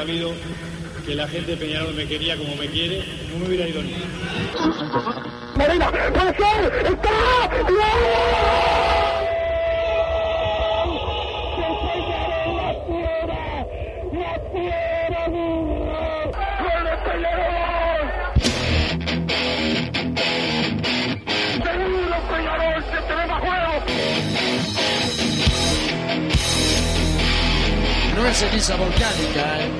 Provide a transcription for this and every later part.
sabido que la gente de Peñarol me quería como me quiere, no me hubiera ido ni. Marina, puede ser, está. No es ceniza volcánica, ¿eh?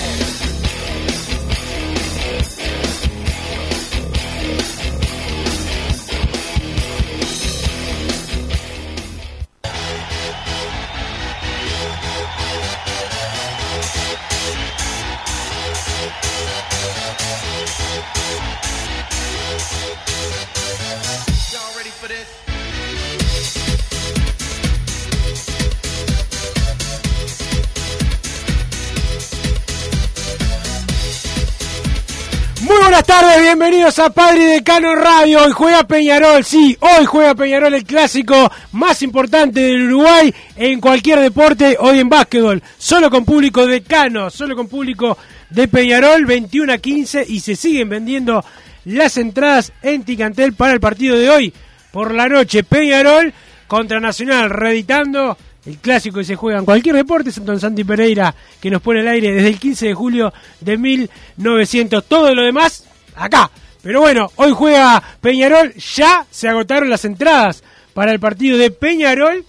Bienvenidos a Padre y Decano Radio. Hoy juega Peñarol, sí, hoy juega Peñarol el clásico más importante del Uruguay en cualquier deporte, hoy en básquetbol. Solo con público decano, solo con público de Peñarol, 21 a 15 y se siguen vendiendo las entradas en Ticantel para el partido de hoy por la noche. Peñarol contra Nacional, reeditando el clásico que se juega en cualquier deporte, Santo Santi Pereira, que nos pone al aire desde el 15 de julio de 1900. Todo lo demás, acá. Pero bueno, hoy juega Peñarol, ya se agotaron las entradas para el partido de Peñarol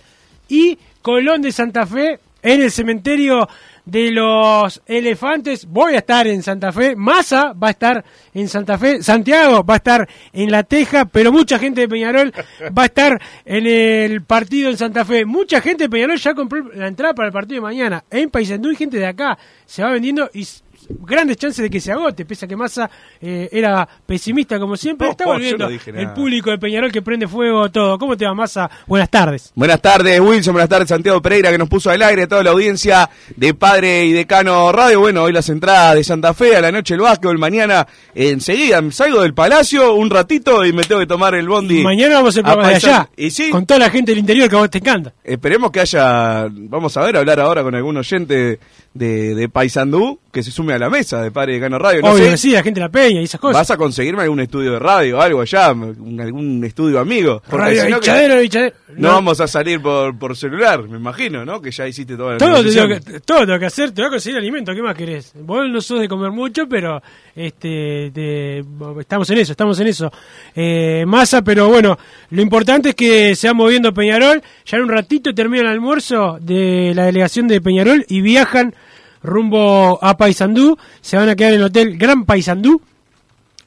y Colón de Santa Fe en el cementerio de los elefantes. Voy a estar en Santa Fe, Massa va a estar en Santa Fe, Santiago va a estar en La Teja, pero mucha gente de Peñarol va a estar en el partido en Santa Fe. Mucha gente de Peñarol ya compró la entrada para el partido de mañana. En Paysandú y gente de acá se va vendiendo y grandes chances de que se agote, pese a que Massa eh, era pesimista como siempre. Está No, yo volviendo no el público de Peñarol que prende fuego todo. ¿Cómo te va, Massa? Buenas tardes. Buenas tardes, Wilson. Buenas tardes, Santiago Pereira, que nos puso al aire a toda la audiencia de Padre y Decano Radio. Bueno, hoy las entradas de Santa Fe, a la noche el básquetbol, mañana enseguida salgo del palacio un ratito y me tengo que tomar el bondi. Mañana vamos a programa de allá. Y sí, Con toda la gente del interior que a vos te encanta. esperemos que haya, vamos a ver, hablar ahora con algún oyente de, de Paysandú que se sume a la mesa de Padre y Decano Radio. No Obvio sé, que sí, la gente de la peña y esas cosas. ¿Vas a conseguirme algún estudio de radio algo allá? un- algún estudio amigo? Radio si no Bichadero, Bichadero. No, vamos a salir por, por celular, me imagino, ¿no? Que ya hiciste toda la Todo te tengo que, todo tengo que hacer, te voy a conseguir alimento, ¿qué más querés? Vos no sos de comer mucho, pero este te- estamos en eso, estamos en eso. Eh, masa, pero bueno, lo importante es que se va moviendo Peñarol, ya en un ratito termina el almuerzo de la delegación de Peñarol y viajan rumbo a Paysandú, se van a quedar en el hotel Gran Paysandú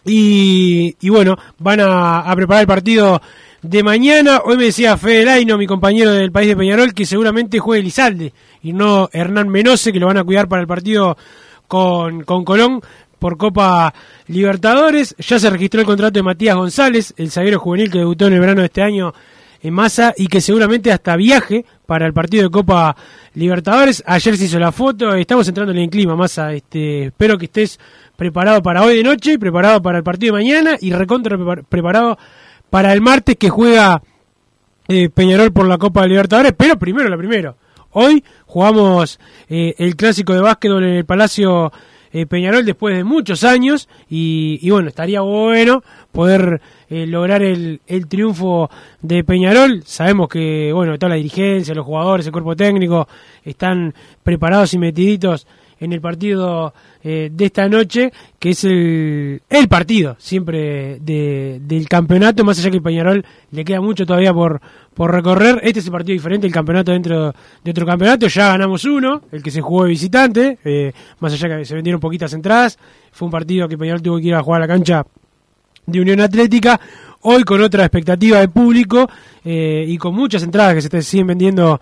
y, y bueno, van a, preparar el partido de mañana. Hoy me decía Fede Laino, mi compañero del país de Peñarol, que seguramente juegue Lizalde y no Hernán Menose, que lo van a cuidar para el partido con, con Colón por Copa Libertadores. Ya se registró el contrato de Matías González, el zaguero juvenil que debutó en el verano de este año en masa y que seguramente hasta viaje para el partido de Copa Libertadores. Ayer se hizo la foto, estamos entrándole en clima, masa. Este, espero que estés preparado para hoy de noche, y preparado para el partido de mañana y recontra prepar- preparado para el martes que juega eh, Peñarol por la Copa Libertadores, pero primero lo primero. Hoy jugamos eh, el clásico de básquetbol en el Palacio eh, Peñarol después de muchos años y, y bueno, estaría bueno poder eh, lograr el, el triunfo de Peñarol. Sabemos que, bueno, toda la dirigencia, los jugadores, el cuerpo técnico están preparados y metiditos en el partido eh, de esta noche, que es el, el partido siempre de- del campeonato, más allá que Peñarol le queda mucho todavía por, por recorrer. Este es el partido diferente, el campeonato dentro de otro campeonato. Ya ganamos uno, el que se jugó de visitante, eh, más allá que se vendieron poquitas entradas. Fue un partido que Peñarol tuvo que ir a jugar a la cancha de Unión Atlética, hoy con otra expectativa de público eh, y con muchas entradas que se siguen vendiendo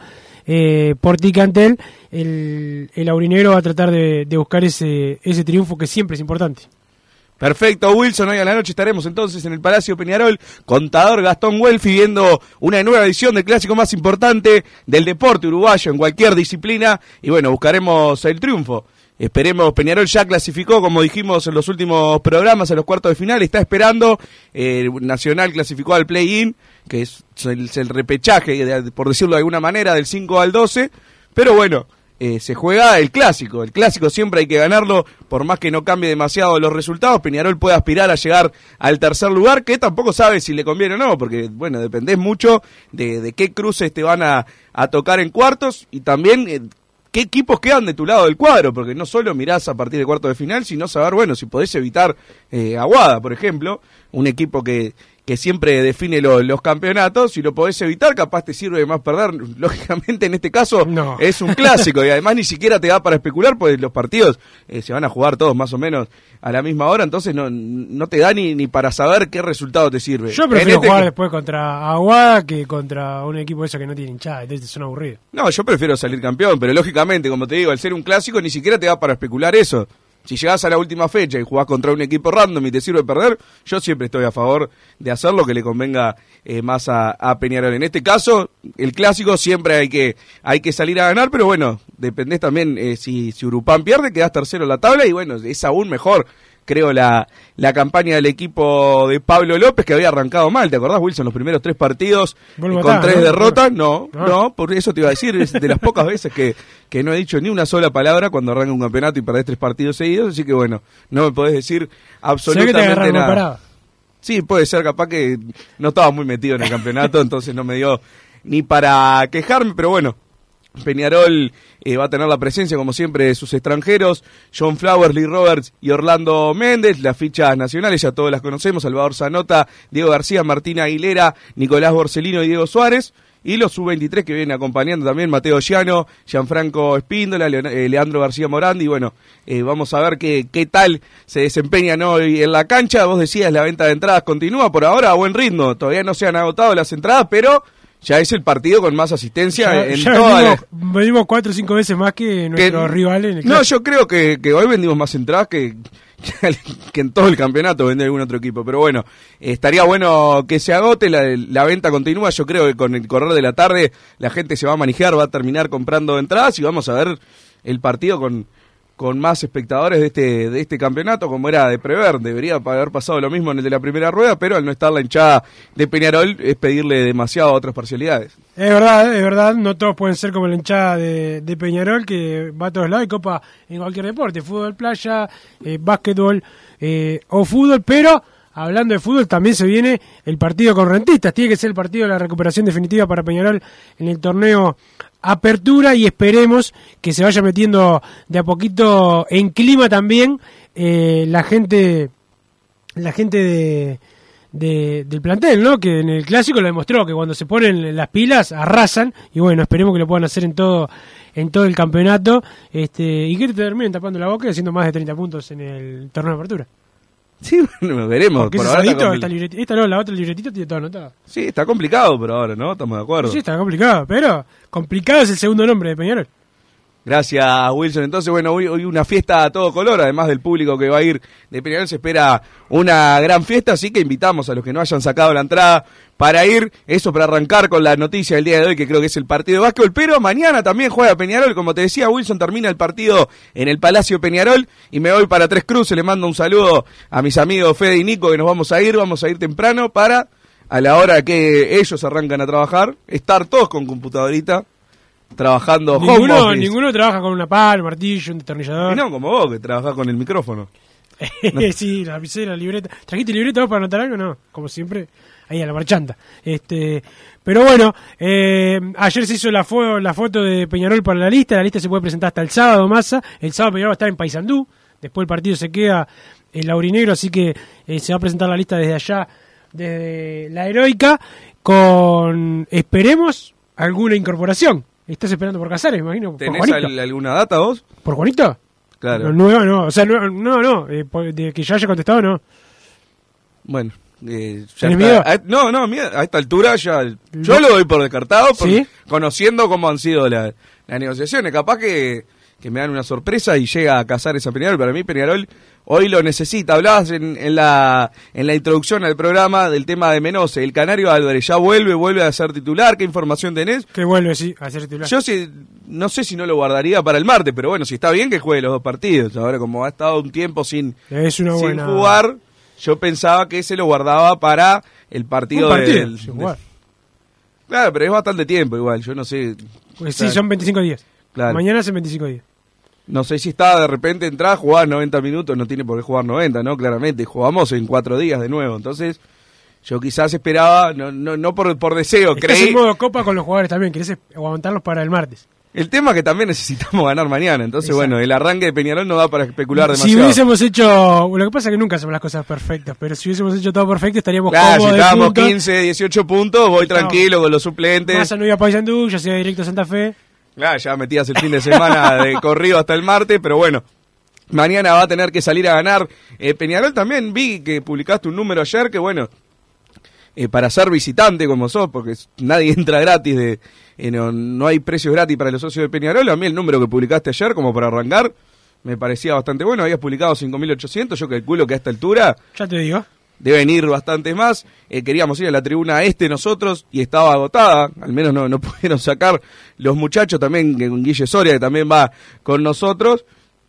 por Ticantel, el, aurinegro va a tratar de, buscar ese, ese triunfo que siempre es importante. Perfecto, Wilson. Hoy a la noche estaremos entonces en el Palacio Peñarol. Contador Gastón Welfi viendo una nueva edición del clásico más importante del deporte uruguayo en cualquier disciplina. Y bueno, buscaremos el triunfo. Esperemos, Peñarol ya clasificó, como dijimos en los últimos programas, a los cuartos de final, está esperando, eh, Nacional clasificó al play-in, que es el, el repechaje, por decirlo de alguna manera, del 5 al 12, pero bueno, eh, se juega el clásico, el clásico siempre hay que ganarlo, por más que no cambie demasiado los resultados, Peñarol puede aspirar a llegar al tercer lugar, que tampoco sabe si le conviene o no, porque bueno, dependés mucho de, de qué cruces te van a, a tocar en cuartos y también... eh, qué equipos quedan de tu lado del cuadro, porque no solo mirás a partir de cuarto de final, sino saber, bueno, si podés evitar eh, Aguada, por ejemplo, un equipo que, que siempre define lo- los campeonatos, si lo podés evitar, capaz te sirve más perder. Lógicamente, en este caso, No. es un clásico y además ni siquiera te da para especular, pues los partidos eh, se van a jugar todos más o menos a la misma hora, entonces no, no te da ni, ni para saber qué resultado te sirve. Yo prefiero este- jugar después contra Aguada que contra un equipo ese que no tiene hinchada, entonces son aburridos. No, yo prefiero salir campeón, pero lógicamente, como te digo, al ser un clásico ni siquiera te da para especular eso. Si llegás a la última fecha y jugás contra un equipo random y te sirve perder, yo siempre estoy a favor de hacer lo que le convenga eh, más a, Peñarol. En este caso, el clásico siempre hay que hay que salir a ganar, pero bueno, dependés también eh, si, si Urupán pierde, quedás tercero en la tabla y bueno, es aún mejor creo, la, la campaña del equipo de Pablo López, que había arrancado mal. ¿Te acordás, Wilson? Los primeros tres partidos Vuelvo con tres ¿no? derrotas. No, Ah. no, por eso te iba a decir, es de las pocas veces que, que no he dicho ni una sola palabra cuando arranca un campeonato y perdés tres partidos seguidos. Así que bueno, no me podés decir absolutamente nada. Sí, puede ser, capaz que no estaba muy metido en el campeonato, entonces no me dio ni para quejarme, pero bueno, Peñarol eh, va a tener la presencia, como siempre, de sus extranjeros, John Flowers, Lee Roberts y Orlando Méndez, las fichas nacionales, ya todas las conocemos, Salvador Zanota, Diego García, Martina Aguilera, Nicolás Borsellino y Diego Suárez, y los sub-23 que vienen acompañando también, Mateo Llano, Gianfranco Espíndola, eh, Leandro García Morandi, bueno, eh, vamos a ver qué, qué tal se desempeñan hoy en la cancha, vos decías, la venta de entradas continúa por ahora a buen ritmo, todavía no se han agotado las entradas, pero ya es el partido con más asistencia Ya, en ya toda la- venimos, venimos cuatro o cinco veces más que nuestros rivales en el no, yo creo que, que hoy vendimos más entradas que, que en todo el campeonato vende algún otro equipo. Pero bueno, estaría bueno que se agote, la, la venta continúa. Yo creo que con el correr de la tarde la gente se va a manejar, va a terminar comprando entradas y vamos a ver el partido con, con más espectadores de este, de este campeonato, como era de prever. Debería haber pasado lo mismo en el de la primera rueda, pero al no estar la hinchada de Peñarol es pedirle demasiado a otras parcialidades. Es verdad, es verdad, no todos pueden ser como la hinchada de, Peñarol que va a todos lados y copa en cualquier deporte, fútbol, playa, eh, básquetbol eh, o fútbol, pero hablando de fútbol también se viene el partido con Rentistas, tiene que ser el partido de la recuperación definitiva para Peñarol en el torneo Apertura y esperemos que se vaya metiendo de a poquito en clima también eh, la gente la gente de, de- del plantel, ¿no? Que en el clásico lo demostró, que cuando se ponen las pilas arrasan y bueno, esperemos que lo puedan hacer en todo en todo el campeonato este y que te terminen tapando la boca y haciendo más de 30 puntos en el torneo de apertura. Sí, bueno, veremos. Porque Por ahora está esta, libretita, esta no, la otra libretita tiene todo anotado. Sí, está complicado por ahora, ¿no? Estamos de acuerdo. Sí, está complicado, pero complicado es el segundo nombre de Peñarol. Gracias, Wilson. Entonces, bueno, hoy, hoy una fiesta a todo color, además del público que va a ir de Peñarol, se espera una gran fiesta, así que invitamos a los que no hayan sacado la entrada para ir, eso para arrancar con la noticia del día de hoy, que creo que es el partido de básquetbol, pero mañana también juega Peñarol, como te decía, Wilson termina el partido en el Palacio Peñarol. Y me voy para Tres Cruces, le mando un saludo a mis amigos Fede y Nico, que nos vamos a ir, vamos a ir temprano para, a la hora que ellos arrancan a trabajar, estar todos con computadorita, trabajando home Ninguno, office. ninguno trabaja con una pala, un martillo, un destornillador. Y no, como vos, que trabajás con el micrófono. sí, la lapicera, la libreta. ¿Trajiste libreta vos para anotar algo? No, como siempre, ahí a la marchanta. Este, pero bueno, eh, ayer se hizo la, fo- la foto de Peñarol para la lista. La lista se puede presentar hasta el sábado, Massa. El sábado Peñarol va a estar en Paysandú. Después el partido se queda en Laurinegro, así que eh, se va a presentar la lista desde allá, desde la heroica, con, esperemos, alguna incorporación. Estás esperando por Casares, me imagino. ¿Por ¿Tenés al- alguna data vos? ¿Por Juanito? Claro. No, nueva no, o sea, no, no, eh, de que ya haya contestado, no. Bueno, eh, ya ¿Tenés está. miedo? A- no, no, miedo. a esta altura ya. Yo lo doy por descartado, por- ¿Sí? conociendo cómo han sido la- las negociaciones. Capaz que, que me dan una sorpresa y llega a cazar esa Peñarol. Para mí Peñarol hoy lo necesita. Hablabas en, en, la, en la introducción al programa del tema de Menose. El Canario Álvarez ya vuelve, vuelve a ser titular. ¿Qué información tenés? Que vuelve, sí, a ser titular. Yo sí, no sé si no lo guardaría para el martes, pero bueno, si está bien que juegue los dos partidos. Ahora como ha estado un tiempo sin, Es una sin buena- jugar, yo pensaba que se lo guardaba para el partido, Un partido, del- sin de- jugar. Claro, pero es bastante tiempo igual, yo no sé. Pues sí, Claro. son 25 días. Claro. Mañana hacen 25 días. No sé si está de repente entrar, jugar 90 minutos, no tiene por qué jugar 90, ¿no? Claramente, jugamos en cuatro días de nuevo. Entonces, yo quizás esperaba, no, no, no por, por deseo, Estás creí. en modo copa con los jugadores también. Querés aguantarlos para el martes. El tema es que también necesitamos ganar mañana. Entonces, Exacto. bueno, el arranque de Peñarol no da para especular Si demasiado. hubiésemos hecho. Lo que pasa es que nunca hacemos las cosas perfectas, pero si hubiésemos hecho todo perfecto estaríamos Claro, si cómodos de estábamos puntos. 15, 18 puntos, voy tranquilo con los suplentes. Massa no iba a Paysandú, ya se iba directo a Santa Fe. Ya metías el fin de semana de corrido hasta el martes, pero bueno. Mañana va a tener que salir a ganar. Eh, Peñarol también vi que publicaste un número ayer que, bueno, eh, para ser visitante como sos, porque nadie entra gratis, de eh, no, no hay precios gratis para los socios de Peñarol. A mí el número que publicaste ayer, como para arrancar, me parecía bastante bueno. Habías publicado 5.800, yo calculo que a esta altura Ya te digo. Deben ir bastantes más. Eh, queríamos ir a la tribuna este nosotros y estaba agotada, al menos no, no pudieron sacar los muchachos también, con Guille Soria, que también va con nosotros.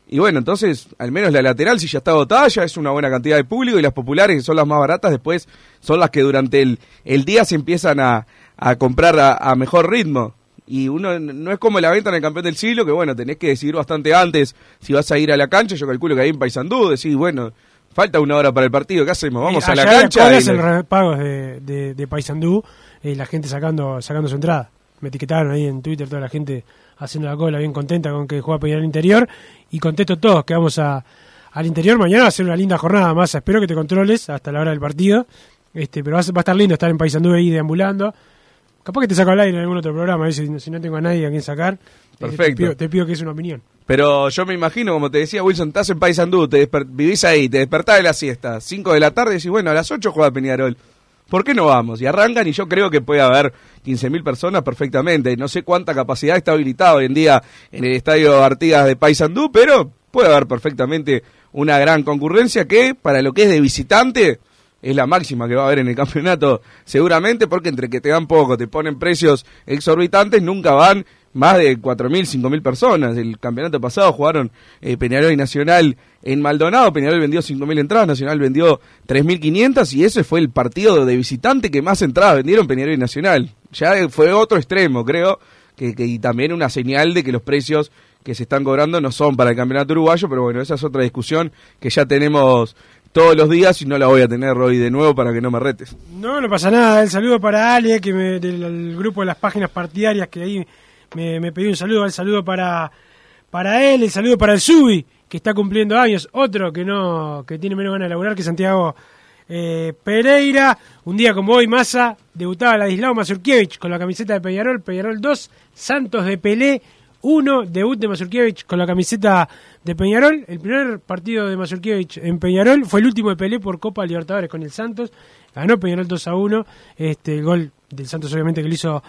Y bueno, entonces, al menos la lateral, si ya está agotada, ya es una buena cantidad de público y las populares, que son las más baratas, después son las que durante el, el día se empiezan a, a comprar a, mejor ritmo. Y uno no es como la venta en el campeón del siglo, que bueno, tenés que decidir bastante antes si vas a ir a la cancha. Yo calculo que ahí en Paysandú decís, bueno, falta una hora para el partido, ¿qué hacemos? Vamos Eh, a la cancha. colas y en repagos de, de, de Paysandú, eh, la gente sacando sacando su entrada. Me etiquetaron ahí en Twitter toda la gente haciendo la cola bien contenta con que juega Peñarol interior y contesto todos que vamos a, al interior. Mañana va a ser una linda jornada más. Espero que te controles hasta la hora del partido. Este, pero va a, va a estar lindo estar en Paysandú ahí deambulando. Capaz que te saco al aire en algún otro programa, si, si no tengo a nadie a quien sacar. Eh, Perfecto. te, pido, te pido que es una opinión. Pero yo me imagino, como te decía Wilson, estás en Paysandú, te vivís ahí, te despertás de la siesta, 5 de la tarde y decís, bueno, a las 8 juega Peñarol. ¿Por qué no vamos? Y arrancan y yo creo que puede haber 15.000 personas perfectamente. No sé cuánta capacidad está habilitada hoy en día en el estadio Artigas de Paysandú, pero puede haber perfectamente una gran concurrencia que para lo que es de visitante es la máxima que va a haber en el campeonato seguramente porque entre que te dan poco, te ponen precios exorbitantes, nunca van más de 4.000, 5.000 personas. El campeonato pasado jugaron eh, Peñarol y Nacional en Maldonado, Peñarol vendió 5.000 entradas, Nacional vendió 3.500 y ese fue el partido de visitante que más entradas vendieron Peñarol y Nacional. Ya fue otro extremo, creo, que, que- y también una señal de que los precios que se están cobrando no son para el campeonato uruguayo, pero bueno, esa es otra discusión que ya tenemos todos los días y no la voy a tener hoy de nuevo para que no me retes. No, no pasa nada. El saludo para Ale, que me, del, del grupo de las páginas partidarias, que ahí me, me pidió un saludo. El saludo para, para él, el saludo para el Subi, que está cumpliendo años. Otro que no que tiene menos ganas de laburar que Santiago eh, Pereira. Un día como hoy, Massa debutaba Ladislao Mazurkiewicz con la camiseta de Peñarol. Peñarol 2, Santos de Pelé 1, debut de Mazurkiewicz con la camiseta de Peñarol. El primer partido de Mazurkiewicz en Peñarol fue el último de Pelé por Copa Libertadores con el Santos. Ganó Peñarol 2 a 1. Este, el gol del Santos obviamente que lo hizo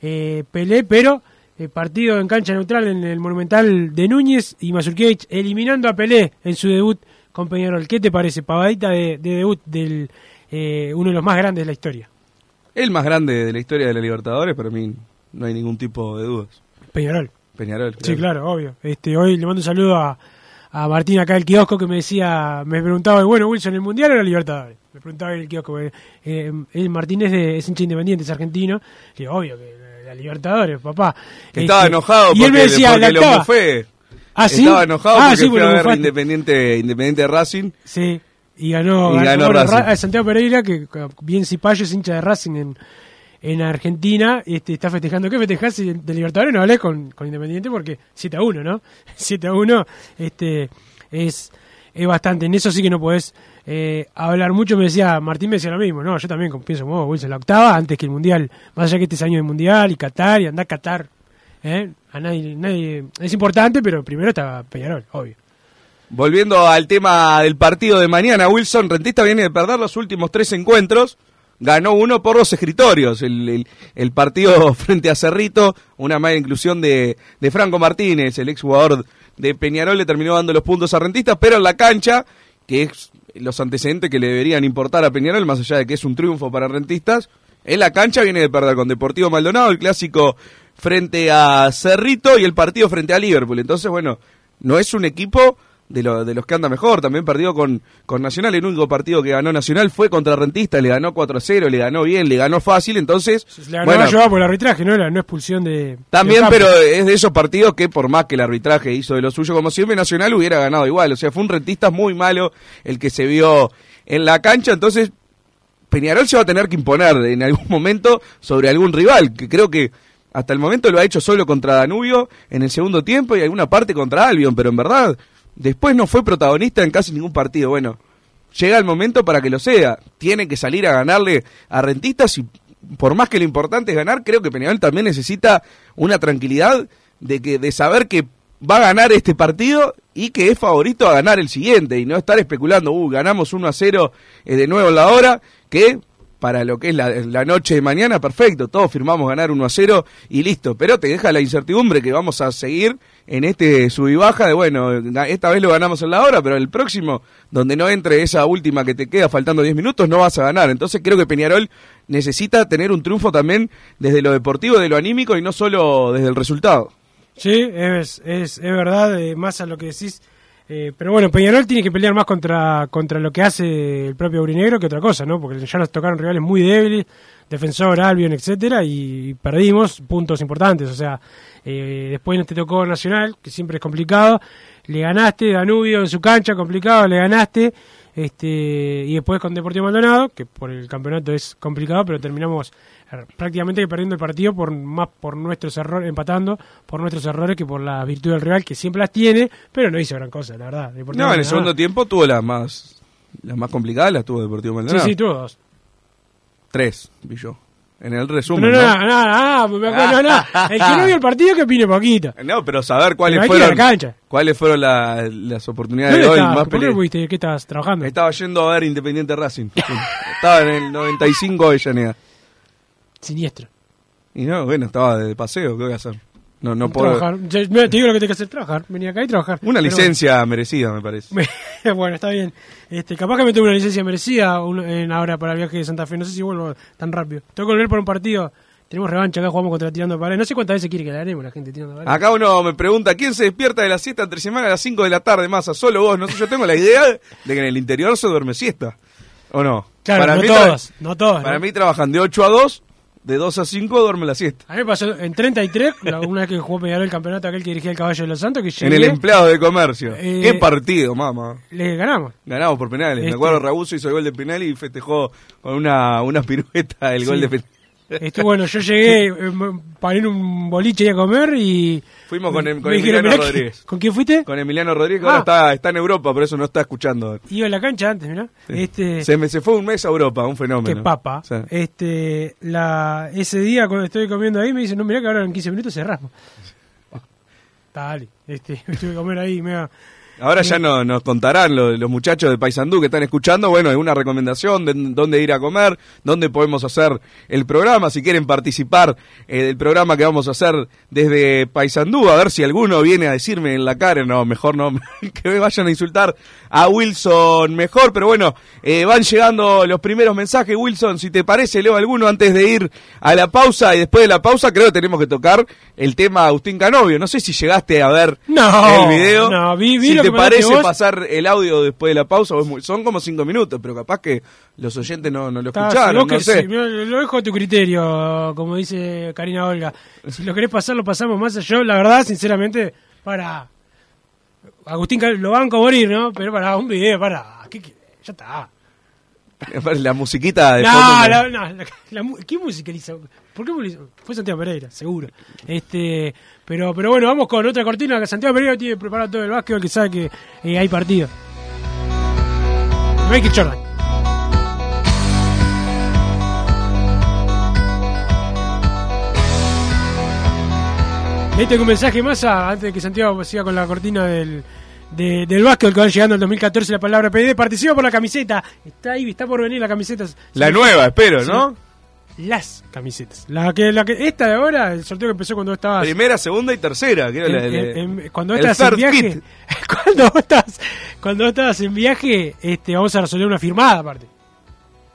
eh, Pelé, pero eh, partido en cancha neutral en el Monumental de Núñez y Mazurkiewicz eliminando a Pelé en su debut con Peñarol. ¿Qué te parece? Pavadita de, de debut del eh, uno de los más grandes de la historia. El más grande de la historia de la Libertadores, para mí no hay ningún tipo de dudas. Peñarol. Peñarol. Sí, claro, obvio. Este, hoy le mando un saludo a, a Martín acá del kiosco que me decía, me preguntaba, bueno, Wilson, ¿el Mundial o la Libertadores? Me preguntaba el kiosco. Eh, él, Martín es, de, es hincha independiente, es argentino. Le digo, obvio que la, Libertadores, papá. Que estaba Este, enojado y él me porque, decía, porque lo bufé. Ah, ¿sí? Estaba enojado Ah, porque sí, fue porque a ver. Independiente, Independiente Racing. Sí, y ganó, Y ganó bueno, Racing. Ra- Santiago Pereira, que bien Cipayo es hincha de Racing en, en Argentina, este, está festejando. ¿Qué festejás si de Libertadores? No hablé con, con Independiente porque 7 a 1, ¿no? 7 a 1 este, es, es bastante. En eso sí que no podés eh, hablar mucho. Me decía, Martín me decía lo mismo, ¿no? Yo también pienso como Wilson, la octava antes que el Mundial. Más allá que este es año del Mundial y Qatar y anda a Qatar. ¿eh? Nadie, es importante, pero primero está Peñarol, obvio. Volviendo al tema del partido de mañana, Wilson Rentista viene de perder los últimos tres encuentros. Ganó uno por los escritorios. El, el- partido frente a Cerrito, una mala inclusión de, de Franco Martínez, el exjugador de Peñarol le terminó dando los puntos a Rentistas, pero en la cancha, que es los antecedentes que le deberían importar a Peñarol, más allá de que es un triunfo para Rentistas, en la cancha viene de perder con Deportivo Maldonado, el clásico frente a Cerrito y el partido frente a Liverpool. Entonces, bueno, no es un equipo de, lo- de los que anda mejor. También perdió con, con Nacional. El único partido que ganó Nacional fue contra Rentista. Le ganó 4 a 0, le ganó bien, le ganó fácil. Entonces, Le ganó bueno, por el arbitraje, ¿no? La no expulsión de. también, de pero es de esos partidos que por más que el arbitraje hizo de lo suyo, como siempre, Nacional hubiera ganado igual. O sea, fue un Rentista muy malo el que se vio en la cancha. Entonces, Peñarol se va a tener que imponer en algún momento sobre algún rival, que creo que hasta el momento lo ha hecho solo contra Danubio en el segundo tiempo y alguna parte contra Albion, pero en verdad después no fue protagonista en casi ningún partido. Bueno, llega el momento para que lo sea. Tiene que salir a ganarle a Rentistas y por más que lo importante es ganar, creo que Peñarol también necesita una tranquilidad de que de saber que va a ganar este partido y que es favorito a ganar el siguiente y no estar especulando, uh, ganamos 1 a 0 eh, de nuevo en la hora, que para lo que es la, la noche de mañana, perfecto, todos firmamos ganar 1 a 0 y listo, pero te deja la incertidumbre que vamos a seguir en este sub y baja de, bueno, esta vez lo ganamos en la hora, pero el próximo, donde no entre esa última que te queda faltando 10 minutos, no vas a ganar. Entonces creo que Peñarol necesita tener un triunfo también desde lo deportivo, de lo anímico y no solo desde el resultado. Sí, es, es, es verdad, eh, más a lo que decís. Eh, pero bueno, Peñarol tiene que pelear más contra, contra lo que hace el propio Aurinegro que otra cosa, ¿no? Porque ya nos tocaron rivales muy débiles, Defensor, Albion, etcétera, y perdimos puntos importantes. O sea, eh, después te tocó Nacional, que siempre es complicado. Le ganaste, Danubio en su cancha, complicado, le ganaste. Este, y después con Deportivo Maldonado, que por el campeonato es complicado, pero terminamos eh, prácticamente perdiendo el partido por más por nuestros errores, empatando por nuestros errores que por la virtud del rival, que siempre las tiene, pero no hizo gran cosa, la verdad. Deportivo No, en el segundo tiempo tuvo las más las más complicadas, las tuvo Deportivo Sí, Maldonado. sí, tuvo dos. Tres, vi yo. En el resumen, no, ¿no? no, no, no, me acuerdo, no, no. El que no vio el partido que opine poquito. No, pero saber cuáles Pero fueron la cancha. cuáles fueron la- las oportunidades ¿Dónde de estabas? más ¿Por qué pudiste? ¿Qué estabas trabajando? Estaba yendo a ver Independiente Racing. estaba en el 95 Avellaneda. Siniestro. Y no, bueno, estaba de paseo, ¿qué voy a hacer? No, no puedo. Trabajar. Yo- te digo lo que tengo que hacer, trabajar. Venir acá y trabajar. Una Pero licencia merecida, me parece. bueno. está bien. Este, capaz que me tomo una licencia merecida un- en ahora para el viaje de Santa Fe. No sé si vuelvo tan rápido. Tengo que volver por un partido. Tenemos revancha acá, jugamos contra Tirando Pared. No sé cuántas veces quiere que la haremos la gente Tirando Pared. Acá uno me pregunta, ¿quién se despierta de la siesta entre semana a las 5 de la tarde, masa? Solo vos, no sé, yo tengo la idea de que en el interior se duerme siesta. ¿O no? Claro, no mí todos, no todos, Para ¿no? mí trabajan de 8 a 2, de 2 a 5 duerme la siesta. A mí me pasó en 33, la- una vez que jugó Peñarol el campeonato aquel que dirigía el Caballo de los Santos, que En el llegué, empleado de comercio. Eh, ¿Qué partido, mamá? le ganamos. Ganamos por penales. Este- Me acuerdo, Rabuso hizo el gol de penal y festejó con una, una pirueta el Sí. gol de penal. Este, bueno, yo llegué, eh, paré en un boliche ahí a comer y... Fuimos con, em- con me dijeron, Emiliano "Mirá que- Rodríguez. ¿Con quién fuiste? Con Emiliano Rodríguez, Ah. ahora está, está en Europa, por eso no está escuchando. Iba a la cancha antes, mirá. Este, Se, me, se fue un mes a Europa, un fenómeno. que papa. Sí. Este, la, ese día cuando estoy comiendo ahí me dicen, no, mirá que ahora en 15 minutos cerramos. Dale, este, me tuve que comer ahí, mega... Ahora ya no, nos contarán los, los muchachos de Paysandú que están escuchando, bueno, alguna recomendación de dónde ir a comer, dónde podemos hacer el programa, si quieren participar eh, del programa que vamos a hacer desde Paysandú, a ver si alguno viene a decirme en la cara, no, mejor no, que me vayan a insultar a Wilson mejor, pero bueno, eh, van llegando los primeros mensajes, Wilson, si te parece, leo alguno antes de ir a la pausa y después de la pausa creo que tenemos que tocar el tema Agustín Canovio, no sé si llegaste a ver No, el video. no, vi- vi si lo te que parece vos. pasar el audio después de la pausa, muy- son como cinco minutos, pero capaz que los oyentes no, no lo Está, escucharon, si no sé. si- lo dejo a tu criterio, como dice Karina Olga. Si lo querés pasar, lo pasamos más. Yo, la verdad, sinceramente, para. Agustín lo banco a morir, ¿no? Pero para un video, para. ya está. La musiquita de No, fondo. la, no, la- la mu- ¿qué musicaliza? ¿Por qué musicaliza? Fue Santiago Pereira, seguro. Este, pero, pero bueno, vamos con otra cortina que Santiago Pereira tiene preparado todo el básquetbol que sabe que eh, hay partido. Michael Jordan. Este un mensaje más antes de que Santiago siga con la cortina del, de- del básquetbol que van llegando al 2014 la palabra PD. Participa por la camiseta. Está ahí, está por venir la camiseta. La nueva, espero, Sí. Las camisetas. La que, la que, esta de ahora, el sorteo que empezó cuando estabas. Primera, segunda y tercera. Que era en- la- la- en- en- cuando estás en viaje. Cuando estás, cuando estabas en viaje, este, vamos a resolver una firmada aparte.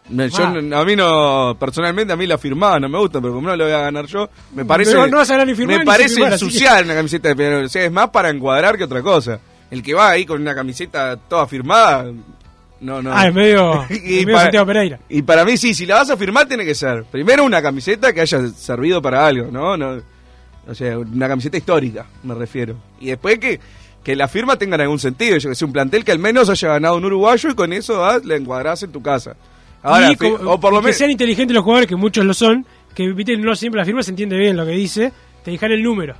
Yo Ah. a mí no, personalmente a mí la firmada no me gusta, pero como no lo voy a ganar yo, me parece, no vas a ganar ni me parece firmar, que- ensuciar una camiseta de Peñarol. O sea, es más para encuadrar que otra cosa. El que va ahí con una camiseta toda firmada, no, no. Ah, es medio, Y es medio para- Santiago Pereira. Y para mí sí, si la vas a firmar tiene que ser primero una camiseta que haya servido para algo, ¿no? no o sea, una camiseta histórica, me refiero. Y después que, que la firma tenga algún sentido, yo que sé, un plantel que al menos haya ganado un uruguayo y con eso ah, la encuadrás en tu casa. Ahora, Y fi- como- o por lo que menos... sean inteligentes los jugadores, que muchos lo son, que no siempre la firma se entiende bien lo que dice, te dejan el número.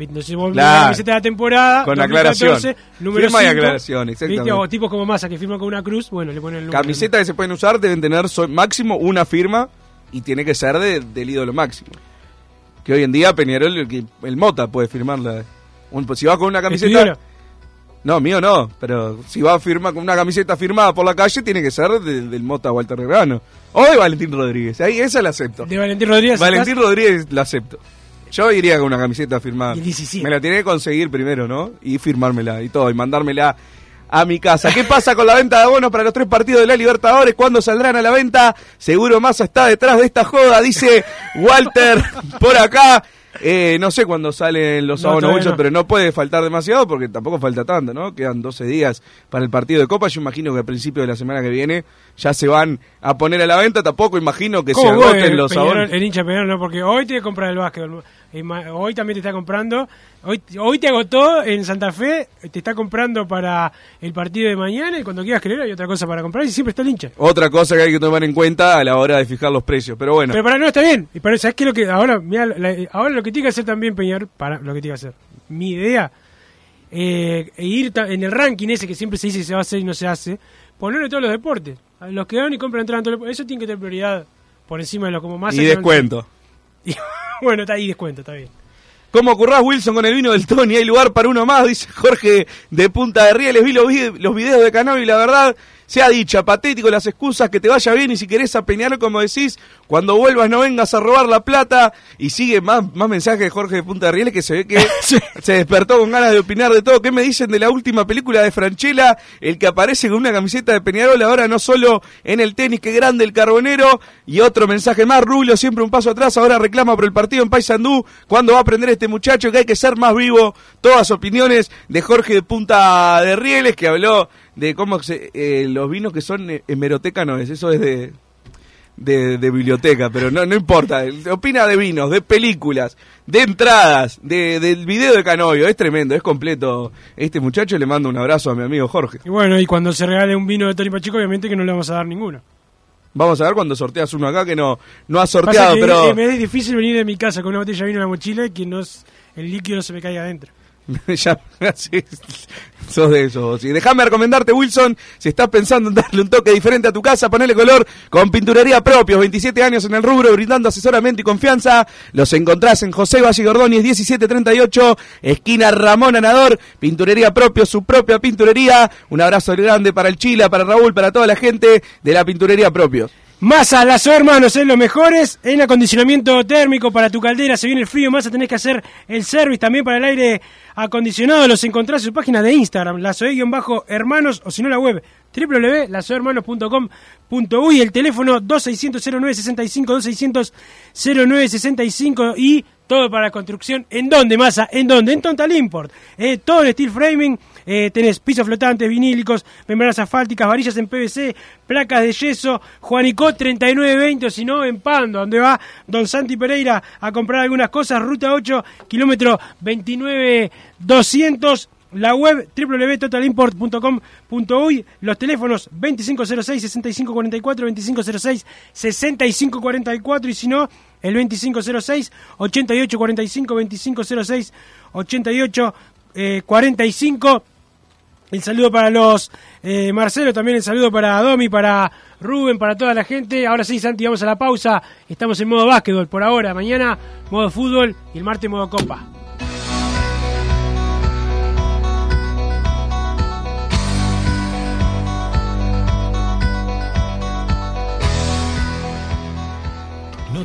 ¿Viste? Entonces vos Claro. la camiseta de la temporada, Con 2014, aclaración. número Firma y aclaración, exactamente. O tipos como Massa que firman con una cruz, bueno, le ponen el número. Camisetas que se pueden usar deben tener so- máximo una firma y tiene que ser de- del ídolo máximo. Que hoy en día Peñarol, el, el Mota puede firmarla. Un- si va con una ¿Es tu camiseta... No, mío no, pero si va a firmar con una camiseta firmada por la calle, tiene que ser de- del Mota Walter Regrano. O de Valentín Rodríguez, ahí esa la acepto. De Valentín Rodríguez. Valentín Rodríguez la acepto. Yo iría con una camiseta firmada. Y el 17. Me la tiene que conseguir primero, ¿no? Y firmármela y todo, y mandármela a mi casa. ¿Qué pasa con la venta de abonos para los tres partidos de la Libertadores? ¿Cuándo saldrán a la venta? Seguro Massa está detrás de esta joda, dice Walter por acá. Eh, no sé cuándo salen los No, abonos, no. pero no puede faltar demasiado porque tampoco falta tanto, ¿no? Quedan 12 días para el partido de Copa. Yo imagino que a principios de la semana que viene ya se van a poner a la venta. Tampoco imagino que se ¿Cómo vos, agoten los abonos. El hincha Peñarol, no, porque hoy te comprar el básquetbol. Hoy también te está comprando. Hoy, hoy te agotó en Santa Fe. Te está comprando para el partido de mañana. Y cuando quieras creer, hay otra cosa para comprar. Y siempre está el hincha. Otra cosa que hay que tomar en cuenta a la hora de fijar los precios. Pero bueno, Pero para no está bien. Y para ¿sabes qué es lo que ahora, mirá, la- ahora lo que tiene que hacer también Peñarol, para lo que tiene que hacer. Mi idea eh, e ir en el ranking ese que siempre se dice que se va a hacer y no se hace, ponerle todos los deportes. Los que van y compran entradas en todos los- Eso tiene que tener prioridad por encima de lo como más y descuento. bueno, está ahí descuento, está bien. ¿Cómo currás, Wilson, con el vino del Tony? Hay lugar para uno más, dice Jorge de Punta de Rieles. Vi los, los videos de Canovi la verdad, sea dicha, patético las excusas, que te vaya bien y si querés a Peñarol, como decís, cuando vuelvas no vengas a robar la plata. Y sigue más, más mensajes de Jorge de Punta de Rieles que se ve que se despertó con ganas de opinar de todo. ¿Qué me dicen de la última película de Franchella? El que aparece con una camiseta de Peñarol ahora no solo en el tenis, que grande el carbonero. Y otro mensaje más, Rubio siempre un paso atrás, ahora reclama por el partido en Paysandú. ¿Cuándo va a aprender este muchacho que hay que ser más vivo? Todas opiniones de Jorge de Punta de Rieles, que habló de cómo se, eh, los vinos que son eh, hemeroteca no es, eso es de, de, de biblioteca, pero no, no importa. Opina de vinos, de películas, de entradas, de, del video de Canovio. Es tremendo, es completo. Este muchacho le mando un abrazo a mi amigo Jorge. Y bueno, y cuando se regale un vino de Tony Pacheco, obviamente que no le vamos a dar ninguno. Vamos a ver cuando sorteas uno acá que no, no ha Pasa sorteado, que pero... eh, me es difícil venir de mi casa con una botella de vino en la mochila y que no, el líquido no se me caiga adentro. ya, sos de esos. Y déjame recomendarte, Wilson, si estás pensando en darle un toque diferente a tu casa, ponele color con pinturería propios, 27 años en el rubro, brindando asesoramiento y confianza. Los encontrás en José Valle Gordóñez, 1738, esquina Ramón Anador, pinturería propio, su propia pinturería. Un abrazo grande para el Chila, para Raúl, para toda la gente de la pinturería propios. Masa, las hermanos, en los mejores en acondicionamiento térmico para tu caldera. Se viene el frío, Masa, tenés que hacer el service también para el aire acondicionado. Los encontrás en su página de Instagram, lasoe-hermanos, o si no la web www.lasoehermanos.com.uy, el teléfono 2600-0965, 2600-0965 y todo para construcción. ¿En dónde, Masa? ¿En dónde? En Total Import. Eh, todo en steel framing. Eh, tenés pisos flotantes, vinílicos, membranas asfálticas, varillas en PVC, placas de yeso, Juanico 3920, o si no, en Pando, donde va Don Santi Pereira a comprar algunas cosas, ruta 8, kilómetro 29200. La web www.totalimport.com.uy, los teléfonos 2506-6544, 2506-6544 y si no, el 2506-8845, 2506-8845. El saludo para los eh, Marcelo, también el saludo para Domi, para Rubén, para toda la gente. Ahora sí, Santi, vamos a la pausa. Estamos en modo básquetbol por ahora. Mañana modo fútbol y el martes modo copa.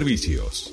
servicios.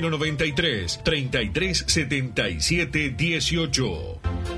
093 33 77 18.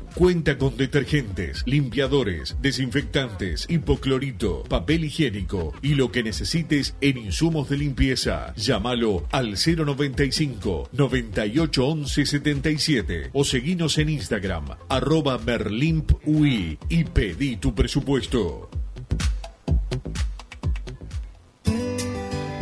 Cuenta con detergentes, limpiadores, desinfectantes, hipoclorito, papel higiénico y lo que necesites en insumos de limpieza. Llámalo al 095 98 11 77 o seguinos en Instagram arroba merlimpui y pedí tu presupuesto.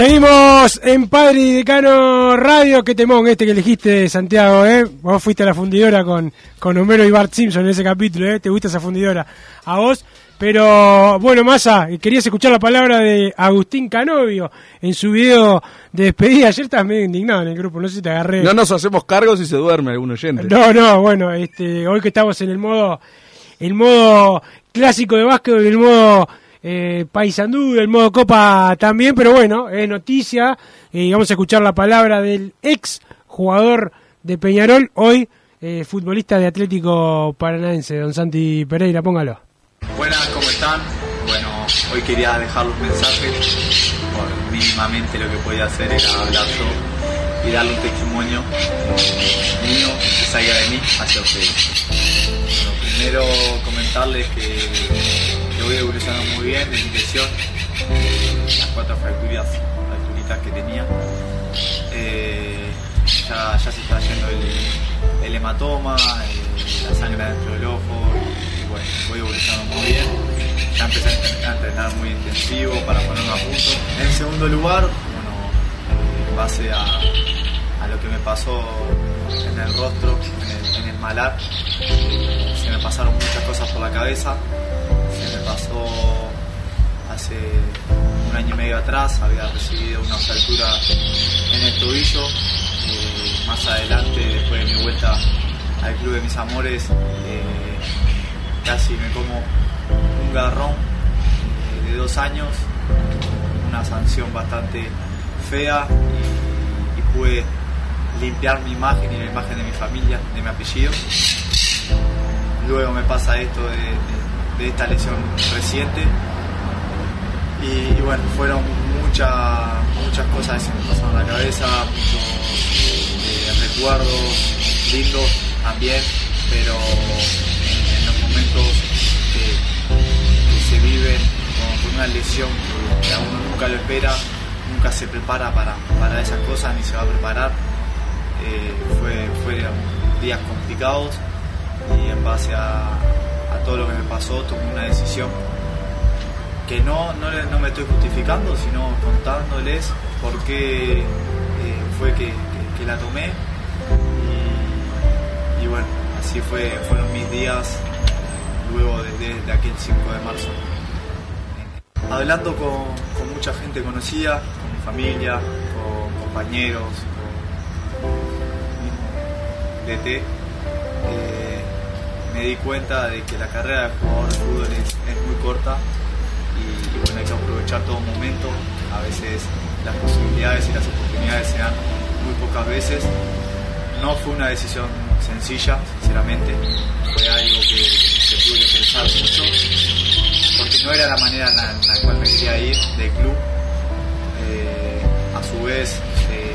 Seguimos en Padre y Decano Radio. Qué temón este que elegiste, Santiago, ¿eh? Vos fuiste a la fundidora con, con Homero y Bart Simpson en ese capítulo, ¿eh? Te gusta esa fundidora. A vos. Pero, bueno, Massa, querías escuchar la palabra de Agustín Canovio en su video de despedida. Ayer estás medio indignado en el grupo, no sé si te agarré. No nos hacemos cargos si se duerme algún oyente. No, no, bueno, este, hoy que estamos en el modo, el modo clásico de básquet, el modo eh, Paisandú, el modo Copa también, pero bueno, es noticia. y vamos a escuchar la palabra del ex jugador de Peñarol, hoy eh, futbolista de Atlético Paranaense, don Santi Pereira, póngalo. Buenas, ¿cómo están? Bueno, hoy quería dejar los mensajes, por mínimamente lo que podía hacer era hablar yo y darle un testimonio eh, mío que salga de mí hacia ustedes. Bueno, primero comentarles que, que voy evolucionando muy bien de mi lesión, las cuatro fracturas, fracturitas que tenía. Eh, ya, se está yendo el, hematoma, eh, la sangre dentro del ojo y, y bueno, voy evolucionando muy bien. Ya empecé a entrenar, muy intensivo para ponerme a punto. En segundo lugar, bueno, eh, en base a, lo que me pasó en el rostro, en el, malar, eh, se me pasaron muchas cosas por la cabeza. Pasó hace un año y medio atrás, había recibido una fractura en el tobillo. Eh, más adelante, después de mi vuelta al club de mis amores, eh, casi me como un garrón eh, de dos años, una sanción bastante fea y, y pude limpiar mi imagen y la imagen de mi familia, de mi apellido. Luego me pasa esto de- de esta lesión reciente y, bueno, fueron muchas muchas cosas que se me pasaron a la cabeza, muchos eh, recuerdos lindos también, pero en los momentos que, se viven con, con una lesión que, a uno nunca lo espera, nunca se prepara para, para esas cosas ni se va a preparar. Eh, fue, fueron días complicados y en base a todo lo que me pasó tomé una decisión que no, no, no me estoy justificando, sino contándoles por qué eh, fue que, que- la tomé. Y, bueno, así fue, fueron mis días luego de, de- aquel 5 de marzo. Hablando con, mucha gente conocida, con mi familia, con compañeros, con DT, eh, me di cuenta de que la carrera de jugador de fútbol es, muy corta y, bueno, hay que aprovechar todo momento. A veces las posibilidades y las oportunidades se dan muy pocas veces. No fue una decisión sencilla, sinceramente. Fue algo que, que tuve que pensar mucho, porque no era la manera en la, cual me quería ir del club. Eh, a su vez, eh,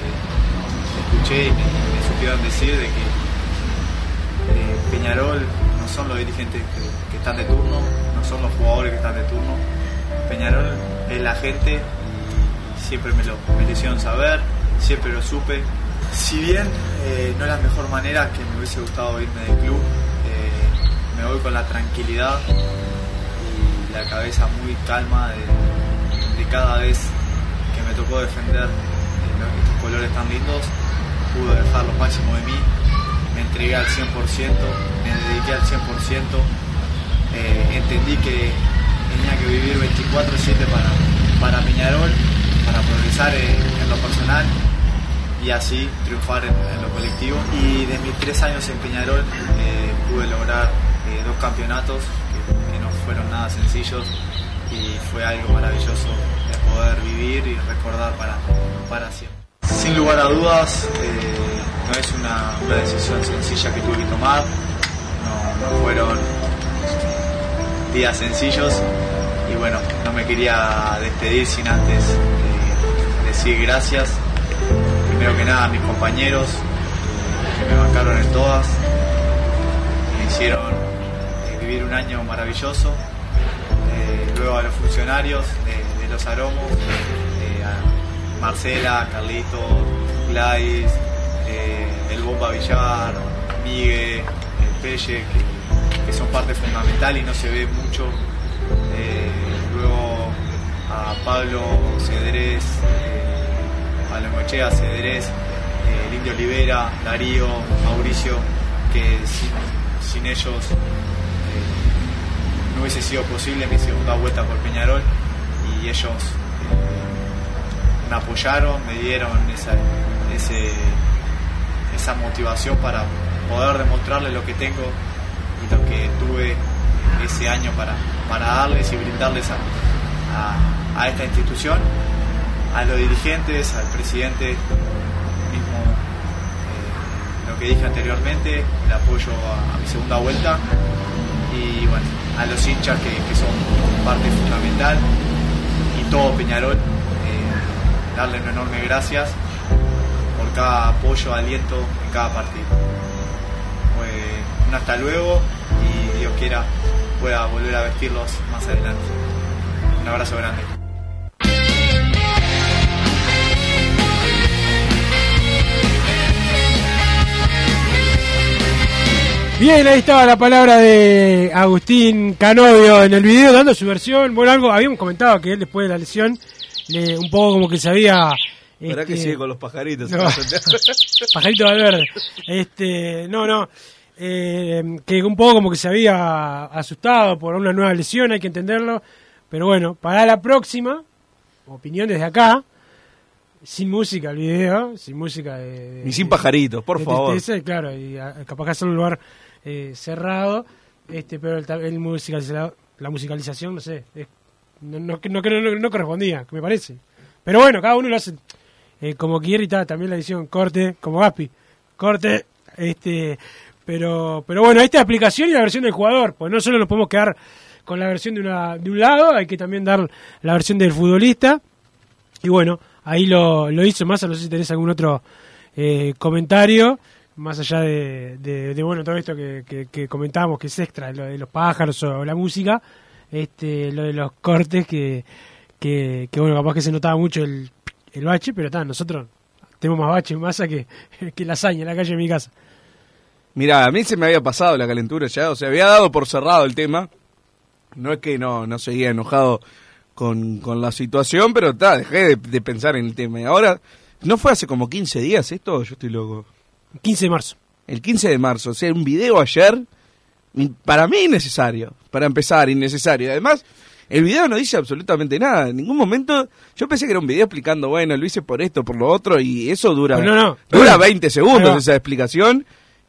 escuché y me, me supieron decir de que eh, Peñarol son los dirigentes que, están de turno, no son los jugadores que están de turno. Peñarol es la gente y, siempre me lo, me hicieron saber, siempre lo supe. Si bien eh, no es la mejor manera que me hubiese gustado irme del club, eh, me voy con la tranquilidad y la cabeza muy calma de, cada vez que me tocó defender eh, estos colores tan lindos, pude dejar lo máximo de mí, me entregué al 100%, me dediqué al 100%, eh, entendí que tenía que vivir 24/7 para, para Peñarol, para progresar en, en lo personal y así triunfar en, lo colectivo. Y de mis tres años en Peñarol eh, pude lograr eh, dos campeonatos que, que no fueron nada sencillos y fue algo maravilloso de poder vivir y recordar para, para siempre. Sin lugar a dudas, eh, no es una, decisión sencilla que tuve que tomar. no fueron días sencillos y bueno, no me quería despedir sin antes eh, decir gracias. Primero que nada a mis compañeros que me bancaron en todas, me hicieron eh, vivir un año maravilloso. Luego a los funcionarios de, los aromos, Marcela, Carlito, Gladys, eh, el Bomba Villar, Migue, el Pelle, que, que son parte fundamental y no se ve mucho. Eh, luego a Pablo Cedrés, eh, a Lemochea Cedrés, el Olivera, Darío, Mauricio, que sin, sin ellos no hubiese sido posible mi segunda vuelta por Peñarol y ellos apoyaron, me dieron esa, esa motivación para poder demostrarles lo que tengo y lo que tuve ese año para, para darles y brindarles a, a- esta institución, a los dirigentes, al presidente, mismo eh, lo que dije anteriormente, el apoyo a, mi segunda vuelta y a los hinchas que, que son parte fundamental y todo Peñarol, darle un enorme gracias por cada apoyo, aliento en cada partido. Pues, un hasta luego y Dios quiera pueda volver a vestirlos más adelante. Un abrazo grande. Bien, ahí estaba la palabra de Agustín Canovio en el video dando su versión. Bueno, algo habíamos comentado que él después de la lesión, le- un poco como que se había. ¿Verdad que este, sigue con los pajaritos? No. Pajarito Valverde. Este, no, no. Eh, que un poco como que se había asustado por una nueva lesión, hay que entenderlo. Pero bueno, para la próxima, opinión desde acá, sin música el video, sin música de. de- Y sin pajaritos, por de favor. tristeza, claro, y a- capaz que hacer un lugar eh, cerrado, este, pero el, el la musicalización, no sé, es- no, no, no, no- correspondía, me parece. Pero bueno, cada uno lo hace eh, como quiere y tal, también la edición. Corte, como Gaspi, corte, este, pero, pero bueno, esta explicación y la versión del jugador, pues no solo nos podemos quedar con la versión de, una, de un lado, hay que también dar la versión del futbolista, y bueno, ahí lo, lo hizo más, no sé si tenés algún otro eh, comentario, más allá de, bueno todo esto que, que, que comentábamos, que es extra, de los pájaros o la música, este lo de los cortes que, que, que, bueno, capaz que se notaba mucho el, el bache, pero está, nosotros tenemos más bache en masa que, que lasaña en la calle de mi casa. Mira, a mí se me había pasado la calentura ya, o sea, había dado por cerrado el tema. No es que no, no seguía enojado con, con la situación, pero está, dejé de, de pensar en el tema. Y ahora, ¿no fue hace como 15 días esto? Yo estoy loco. 15 de marzo. El 15 de marzo, o sea, un video ayer, para mí innecesario, para empezar, innecesario. Además, el video no dice absolutamente nada. En ningún momento, yo pensé que era un video explicando, bueno, lo hice por esto, por lo otro, y eso dura, no, no. dura 20 Ahí segundos esa explicación,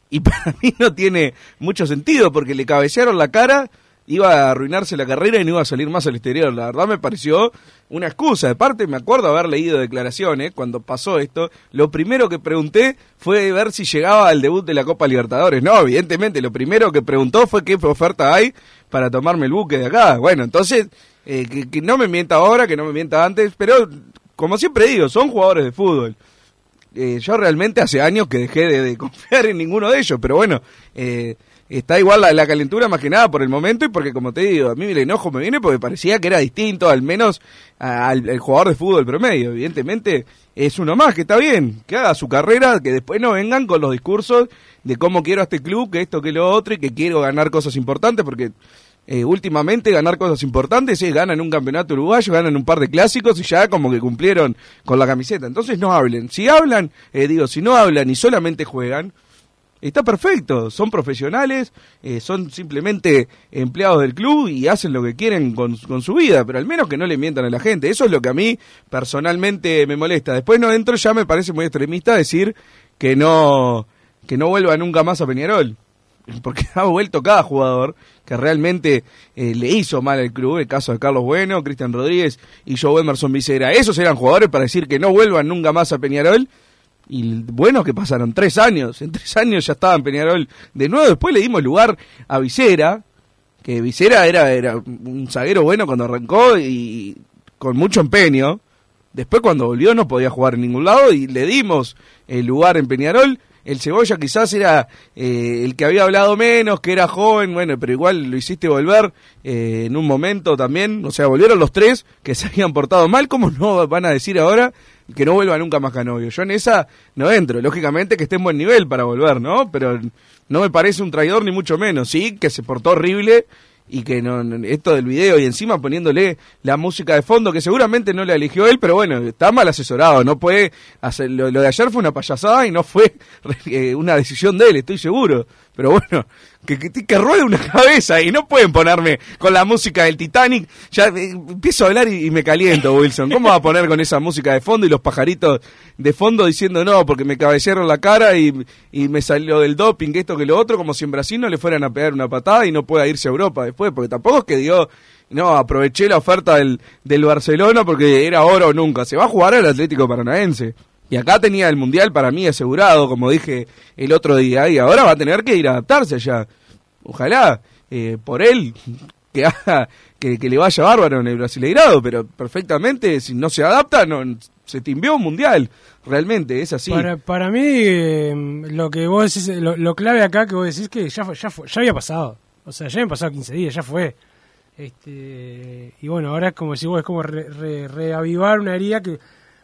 y para mí no tiene mucho sentido, porque le cabecearon la cara, iba a arruinarse la carrera y no iba a salir más al exterior. La verdad me pareció una excusa. De parte, me acuerdo haber leído declaraciones cuando pasó esto. Lo primero que pregunté fue ver si llegaba al debut de la Copa Libertadores. No, evidentemente, lo primero que preguntó fue qué oferta hay para tomarme el buque de acá. Bueno, entonces, eh, que, que no me mienta ahora, que no me mienta antes, pero como siempre digo, son jugadores de fútbol. Eh, yo realmente hace años que dejé de, de confiar en ninguno de ellos, pero bueno, eh, está igual la, la, calentura más que nada por el momento y porque como te digo, a mí el enojo me viene porque parecía que era distinto al menos al, al, jugador de fútbol promedio. Evidentemente es uno más, que está bien, que haga su carrera, que después no vengan con los discursos de cómo quiero a este club, que esto, que lo otro y que quiero ganar cosas importantes porque... Eh, últimamente ganar cosas importantes es ganan un campeonato uruguayo, ganan un par de clásicos y ya como que cumplieron con la camiseta. Entonces no hablen. Si hablan, eh, digo, si no hablan y solamente juegan, está perfecto. Son profesionales, eh, son simplemente empleados del club y hacen lo que quieren con, con, su vida, pero al menos que no le mientan a la gente. Eso es lo que a mí personalmente me molesta. Después no entro, ya me parece muy extremista decir que no, que no vuelva nunca más a Peñarol porque ha vuelto cada jugador que realmente eh, le hizo mal al club, el caso de Carlos Bueno, Cristian Rodríguez y Joe Emerson Vicera. Esos eran jugadores para decir que no vuelvan nunca más a Peñarol Y bueno, que pasaron tres años. En tres años ya estaba en Peñarol de nuevo. Después le dimos lugar a Visera, que Visera era, era un zaguero bueno cuando arrancó y con mucho empeño. Después cuando volvió no podía jugar en ningún lado y le dimos el lugar en Peñarol. El Cebolla quizás era eh, el que había hablado menos, que era joven, bueno, pero igual lo hiciste volver eh, en un momento también. O sea, volvieron los tres que se habían portado mal. ¿Cómo no van a decir ahora que no vuelva nunca más Canovio? Yo en esa no entro. Lógicamente que esté en buen nivel para volver, ¿no? Pero no me parece un traidor ni mucho menos. Sí, que se portó horrible y que no- esto del video y encima poniéndole la música de fondo que seguramente no la eligió él pero bueno está mal asesorado no puede hacer lo, lo de ayer fue una payasada y no fue eh, una decisión de él estoy seguro pero bueno que, que, ruede una cabeza y no pueden ponerme con la música del Titanic. Ya eh, empiezo a hablar y, y me caliento Wilson. Cómo va a poner con esa música de fondo y los pajaritos de fondo diciendo no porque me cabecearon la cara y, y me salió del doping esto que lo otro como si en Brasil no le fueran a pegar una patada y no pueda irse a Europa después porque tampoco es que dio no aproveché la oferta del, del Barcelona porque era oro o nunca se va a jugar al Atlético Paranaense. Y acá tenía el Mundial para mí asegurado, como dije el otro día, y ahora va a tener que ir a adaptarse allá. Ojalá, eh, por él, que, haga, que, le vaya bárbaro en el Brasileirado, pero perfectamente, si no se adapta, no se timbió un Mundial. Realmente, es así. Para, para mí, eh, lo que vos decís, lo, clave acá que vos decís que ya, ya, ya había pasado. O sea, ya habían pasado 15 días, ya fue. Este, y bueno, ahora es como si vos, es como re- reavivar una herida que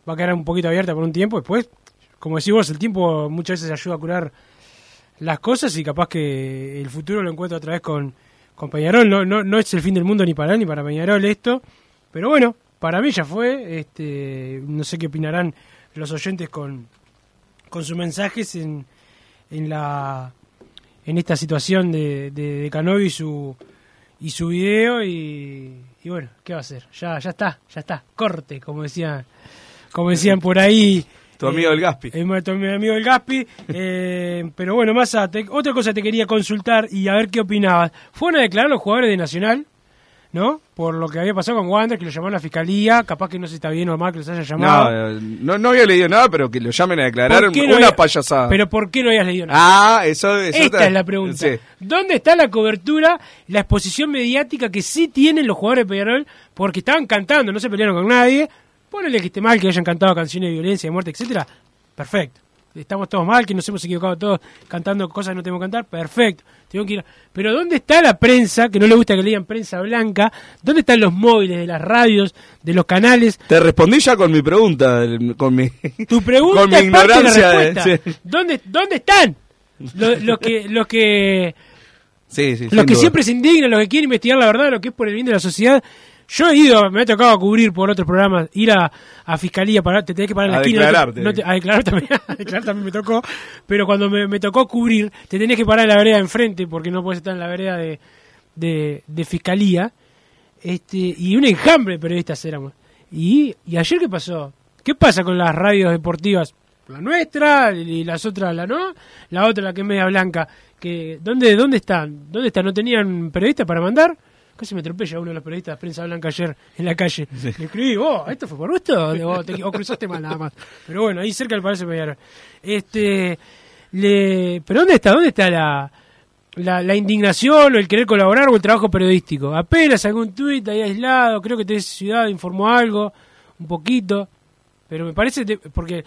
va a quedar un poquito abierta por un tiempo. Después, como decís vos, el tiempo muchas veces ayuda a curar las cosas y capaz que el futuro lo encuentra otra vez con, con Peñarol. No, no, no es el fin del mundo ni para él ni para Peñarol esto. Pero bueno, para mí ya fue. Este, no sé qué opinarán los oyentes con, con sus mensajes en, en la en esta situación de, de, y su y su video y, y bueno qué va a hacer ya ya está ya está corte como decían como decían por ahí Tu amigo el Gaspi. eh, tu mi amigo el Gaspi eh, pero bueno más a- te- otra cosa te quería consultar y a ver qué opinabas fueron a declarar los jugadores de Nacional ¿no? Por lo que había pasado con Wander, que lo llamaron a la fiscalía, capaz que no sé si está bien o mal que los haya llamado. No, eh, no, no había leído nada, pero que lo llamen a declarar ¿Por qué una había- payasada. Pero ¿por qué no habías leído nada? Ah, eso, eso Esta es la pregunta. sí. ¿Dónde está la cobertura, la exposición mediática que sí tienen los jugadores de Peñarol? Porque estaban cantando, no se pelearon con nadie. Ponele que esté mal que hayan cantado canciones de violencia, de muerte, etcétera. Perfecto. Estamos todos mal, que nos hemos equivocado todos cantando cosas que no tenemos que cantar. Perfecto. Tengo que ir a- Pero ¿dónde está la prensa, que no le gusta que lean prensa blanca? ¿Dónde están los móviles de las radios, de los canales? Te respondí ya con mi pregunta, con mi, Tu pregunta con mi es parte de la ignorancia. respuesta. sí. ¿Dónde, ¿Dónde están? Los, los que, los que Sí, sí, los que duda. siempre se indignan, los que quieren investigar la verdad, lo que es por el bien de la sociedad. Yo he ido, me ha tocado cubrir por otros programas, ir a, a fiscalía, para, te tenés que parar en la A esquina. declararte. no te- a declarar también, a declarar también me tocó. Pero cuando me, me tocó cubrir, te tenés que parar en la vereda enfrente, porque no puedes estar en la vereda de, de, de fiscalía. Este, y un enjambre de periodistas éramos. Y, y ayer, ¿qué pasó? ¿Qué pasa con las radios deportivas? La nuestra y las otras, la no, la otra, la que es media blanca. Que, ¿dónde, ¿Dónde están? ¿Dónde están? ¿No tenían periodistas para mandar? Casi me atropella uno de los periodistas de prensa blanca ayer en la calle. Le escribí, vos, ¿esto fue por gusto? O, te- o cruzaste mal nada más. Pero bueno, ahí cerca del Palacio Peñarol. Este, le, ¿Pero dónde está? ¿Dónde está la, la, la indignación o el querer colaborar o el trabajo periodístico? Apenas algún tuit ahí aislado, creo que TC Ciudad informó algo, un poquito. Pero me parece, porque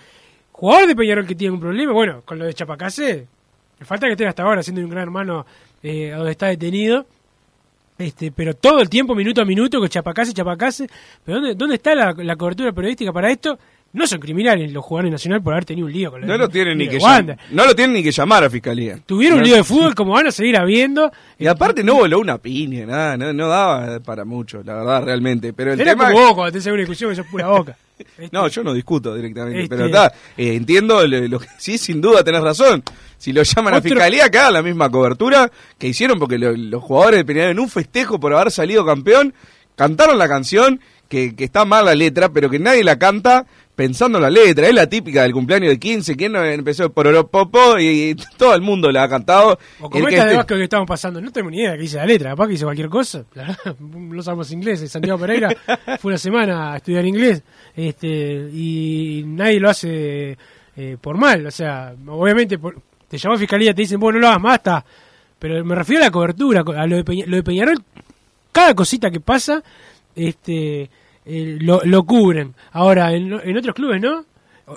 jugador de Peñarol que tiene un problema, bueno, con lo de Chapacase, me falta que esté hasta ahora siendo un gran hermano eh, donde está detenido. Este, pero todo el tiempo, minuto a minuto, que Chapacase, Chapacase. ¿Pero dónde, dónde está la, la cobertura periodística para esto? No son criminales los jugadores nacional por haber tenido un lío con la No lo tienen ni que llam- no lo tienen ni que llamar a fiscalía. Tuvieron No- un lío de fútbol como van a seguir habiendo. Y aparte no voló una piña, nada, no, no daba para mucho, la verdad, realmente. Pero el Era tema como vos cuando una discusión que sos pura boca. No, yo no discuto directamente, Este- pero está, eh, entiendo lo, lo que sí, sin duda tenés razón. Si lo llaman a fiscalía, que hagan la misma cobertura que hicieron, porque lo- los jugadores de Peñarol en un festejo por haber salido campeón, cantaron la canción, que, que está mal la letra, pero que nadie la canta pensando en la letra. Es la típica del cumpleaños de 15, ¿quién no empezó por Oropopo? Y, y todo el mundo la ha cantado. O El como que esta de Vasco que estamos pasando, no tengo ni idea de qué dice la letra, capaz que dice cualquier cosa, la no sabemos inglés, Santiago Pereira fue una semana a estudiar inglés, este, y nadie lo hace eh, por mal. O sea, obviamente por- te llamó a fiscalía, te dicen, bueno, no lo hagas más, está. Pero me refiero a la cobertura, a lo de, Peña- lo de Peñarol, cada cosita que pasa, este eh, lo, cubren. Ahora, en, en otros clubes, ¿no?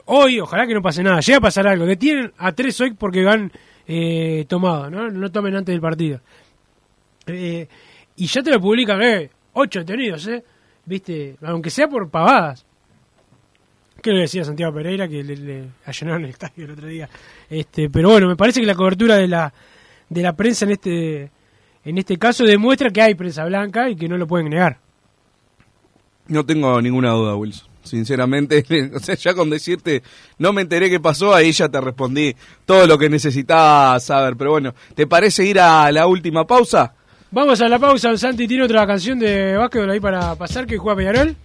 Hoy, ojalá que no pase nada. Llega a pasar algo. Que tienen a tres hoy porque van eh, tomados, ¿no? No tomen antes del partido. Eh, y ya te lo publican, eh, ocho detenidos, ¿eh? Viste, aunque sea por pavadas. ¿Qué le decía Santiago Pereira que le, le el estadio el otro día? Este, pero bueno, me parece que la cobertura de la de la prensa en este en este caso demuestra que hay prensa blanca y que no lo pueden negar. No tengo ninguna duda, Wilson. Sinceramente, o sea, ya con decirte, no me enteré qué pasó, ahí ya te respondí todo lo que necesitaba saber. Pero bueno, ¿te parece ir a la última pausa? Vamos a la pausa, Santi tiene otra canción de básquetbol ahí para pasar que juega Peñarol.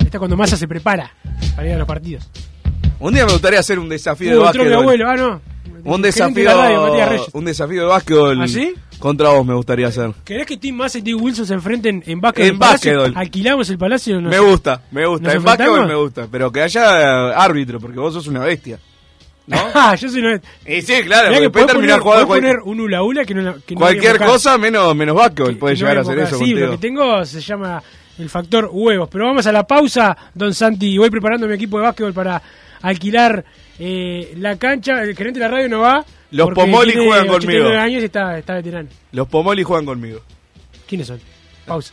Esta es cuando Massa se prepara para ir a los partidos. Un día me gustaría hacer un desafío de Uh, básquetbol. abuelo, ah, no. Un radio, desafío, Reyes. un desafío de básquetbol ¿Ah, sí? Contra vos me gustaría hacer. ¿Querés que Tim Massa y Tim Wilson se enfrenten en básquetbol? En básquetbol. ¿Alquilamos el palacio? No me gusta, me gusta. ¿Nos En básquetbol me gusta, pero que haya eh, árbitro, porque vos sos una bestia. Ah, yo soy una... Y sí, claro, Mirá porque que terminar poner, jugando poner un hula hula que no, que no cualquier invocar. cosa menos, menos básquetbol puede no llegar a hacer eso Sí, lo contigo. que tengo se llama el factor huevos. Pero vamos a la pausa, don Santi. Voy preparando mi equipo de básquetbol para alquilar eh, la cancha. El gerente de la radio no va. Los Pomoli tiene juegan 89 conmigo. años y está, está veterano. Los Pomoli juegan conmigo. ¿Quiénes son? Pausa.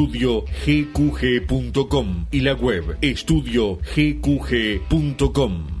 gqg.com y la web estudio gqg.com.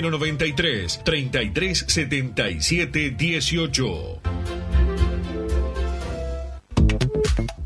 093 33 77 18.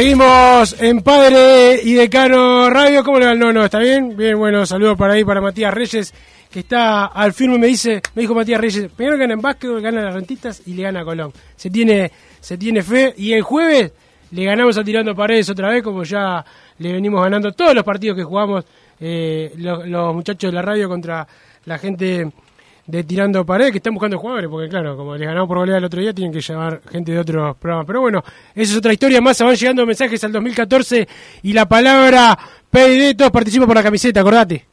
Seguimos en Padre y Decano Radio. ¿Cómo le va el nono? ¿Está bien? Bien, bueno, saludos para ahí para Matías Reyes, que está al firme. Me dice, me dijo Matías Reyes, primero gana en básquetbol, gana las rentistas y le gana a Colón. Se tiene, se tiene fe. Y el jueves le ganamos a Tirando Paredes otra vez, como ya le venimos ganando todos los partidos que jugamos eh, los, los muchachos de la radio contra la gente de Tirando Paredes que están buscando jugadores, porque claro, como les ganamos por goleada el otro día, tienen que llamar gente de otros programas. Pero bueno, esa es otra historia más, van llegando mensajes al 2014 y la palabra PDD, todos participan por la camiseta, acordate.